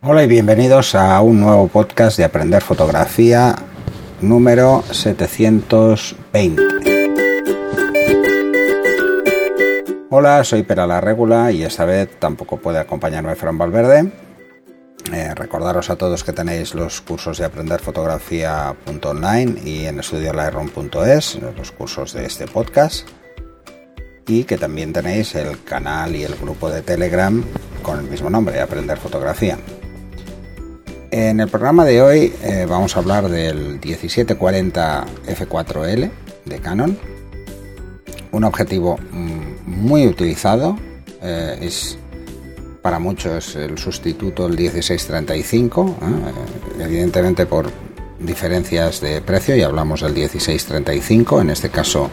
Hola y bienvenidos a un nuevo podcast de Aprender Fotografía número 720. Hola, soy Pera la Regula y esta vez tampoco puede acompañarme Fran Valverde. Eh, recordaros a todos que tenéis los cursos de aprender fotografía.online y en estudiolightroom.es, los cursos de este podcast y que también tenéis el canal y el grupo de Telegram con el mismo nombre, Aprender Fotografía. En el programa de hoy eh, vamos a hablar del 1740 F4L de Canon, un objetivo mm, muy utilizado, eh, es para muchos el sustituto del 1635, ¿eh? evidentemente por diferencias de precio y hablamos del 1635, en este caso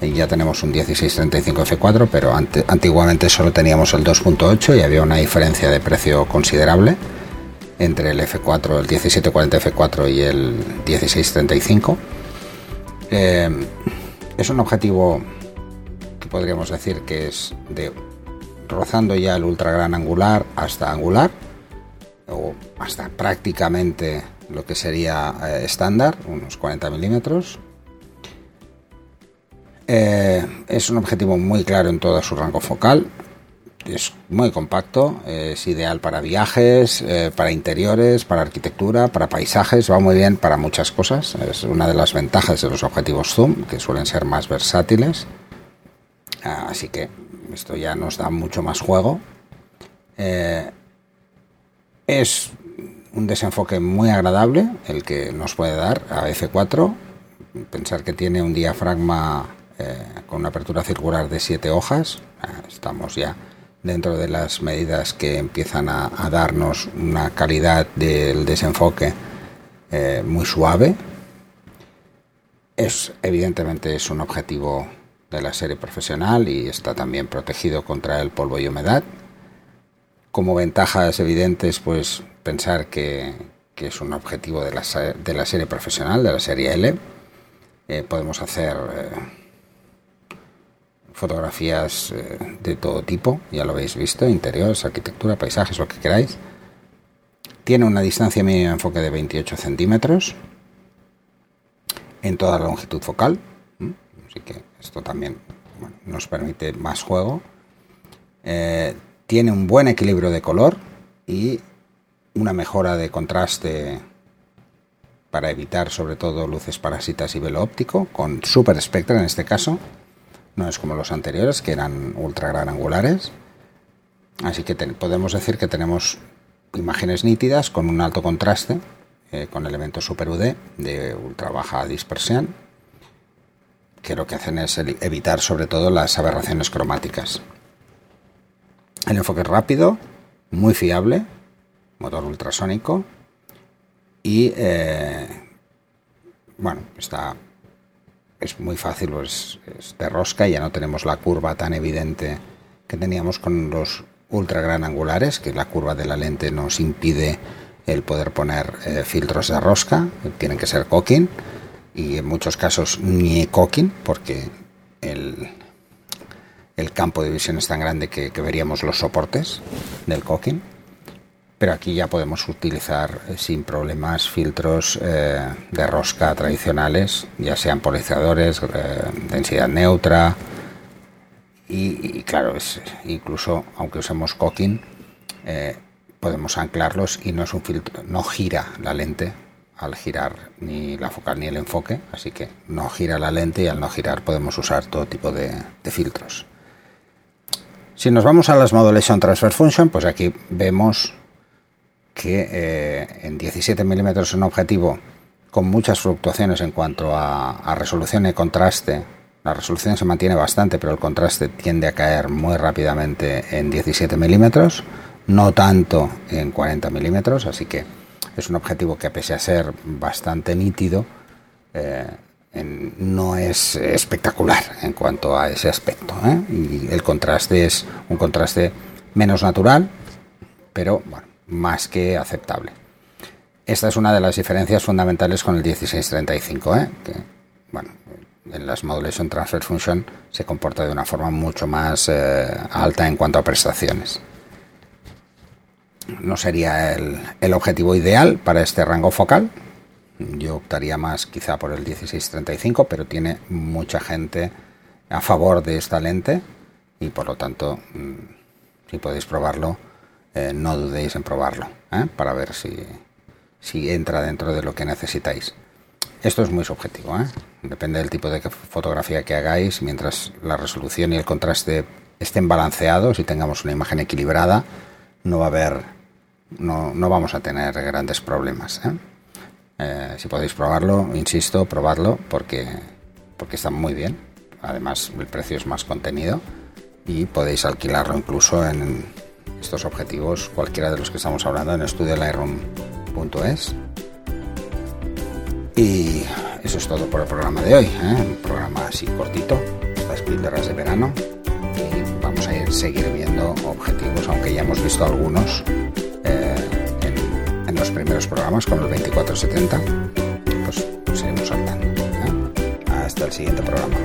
ya tenemos un 1635 F4, pero antiguamente solo teníamos el 2.8 y había una diferencia de precio considerable entre el F4, el 1740 F4 y el 1635. Eh, es un objetivo que podríamos decir que es de rozando ya el ultra gran angular hasta angular o hasta prácticamente lo que sería eh, estándar, unos 40 milímetros, eh, es un objetivo muy claro en todo su rango focal. Es muy compacto, es ideal para viajes, eh, para interiores, para arquitectura, para paisajes, va muy bien para muchas cosas. Es una de las ventajas de los objetivos zoom, que suelen ser más versátiles. Ah, así que esto ya nos da mucho más juego. Eh, es un desenfoque muy agradable el que nos puede dar a F4. Pensar que tiene un diafragma eh, con una apertura circular de 7 hojas. Ah, estamos ya dentro de las medidas que empiezan a, darnos una calidad del desenfoque eh, muy suave. Es evidentemente es un objetivo de la serie profesional y está también protegido contra el polvo y humedad. Como ventajas evidentes, pues pensar que, es un objetivo de la, de la, serie profesional, de la serie L. Eh, podemos hacer fotografías eh, de todo tipo, ya lo habéis visto, interiores, arquitectura, paisajes, lo que queráis. Tiene una distancia mínima de enfoque de 28 centímetros en toda la longitud focal, así que esto también nos permite más juego. Eh, tiene un buen equilibrio de color y una mejora de contraste para evitar sobre todo luces parásitas y velo óptico, con Super Spectra en este caso, no es como los anteriores que eran ultra gran angulares. Así que podemos decir que tenemos imágenes nítidas con un alto contraste, eh, con elementos super UD de ultra baja dispersión, que lo que hacen es evitar sobre todo las aberraciones cromáticas. El enfoque es rápido, muy fiable, motor ultrasónico y eh, bueno, está es muy fácil, pues, es de rosca ya no tenemos la curva tan evidente que teníamos con los ultra gran angulares, que la curva de la lente nos impide el poder poner eh, filtros de rosca, tienen que ser cocking y en muchos casos ni cocking porque el, el campo de visión es tan grande que, que veríamos los soportes del cocking pero aquí ya podemos utilizar eh, sin problemas filtros eh, de rosca tradicionales, ya sean polarizadores, eh, densidad neutra y, claro, es, incluso aunque usemos cocking, podemos anclarlos y no es un filtro, no gira la lente al girar ni la focal ni el enfoque, así que no gira la lente y al no girar podemos usar todo tipo de, de filtros. Si nos vamos a las Modulation Transfer Function, pues aquí vemos que eh, en 17 milímetros un objetivo con muchas fluctuaciones en cuanto a, resolución y contraste. La resolución se mantiene bastante, pero el contraste tiende a caer muy rápidamente en 17 milímetros, no tanto en 40 milímetros, así que es un objetivo que pese a ser bastante nítido, eh, no es espectacular en cuanto a ese aspecto. ¿eh? El contraste es un contraste menos natural, pero bueno, más que aceptable. Esta es una de las diferencias fundamentales con el 1635, ¿eh? que bueno, en las Modulation Transfer Function se comporta de una forma mucho más eh, alta en cuanto a prestaciones. no sería el, el objetivo ideal para este rango focal. Yo optaría más quizá por el 1635, pero tiene mucha gente a favor de esta lente y por lo tanto, mm, si podéis probarlo, eh, no dudéis en probarlo ¿eh? para ver si, si entra dentro de lo que necesitáis. Esto es muy subjetivo, ¿eh? depende del tipo de fotografía que hagáis, mientras la resolución y el contraste estén balanceados y tengamos una imagen equilibrada, no va a haber, no, no vamos a tener grandes problemas. si podéis probarlo, insisto, probadlo porque, porque está muy bien. Además, el precio es más contenido y podéis alquilarlo incluso en estos objetivos, cualquiera de los que estamos hablando en estudiolightroom.es. Y eso es todo por el programa de hoy, ¿eh? un programa así cortito, las píldoras de verano. Y vamos a ir, seguir viendo objetivos, aunque ya hemos visto algunos eh, en, los primeros programas con el 2470, pues seguimos hablando. ¿eh? Hasta el siguiente programa.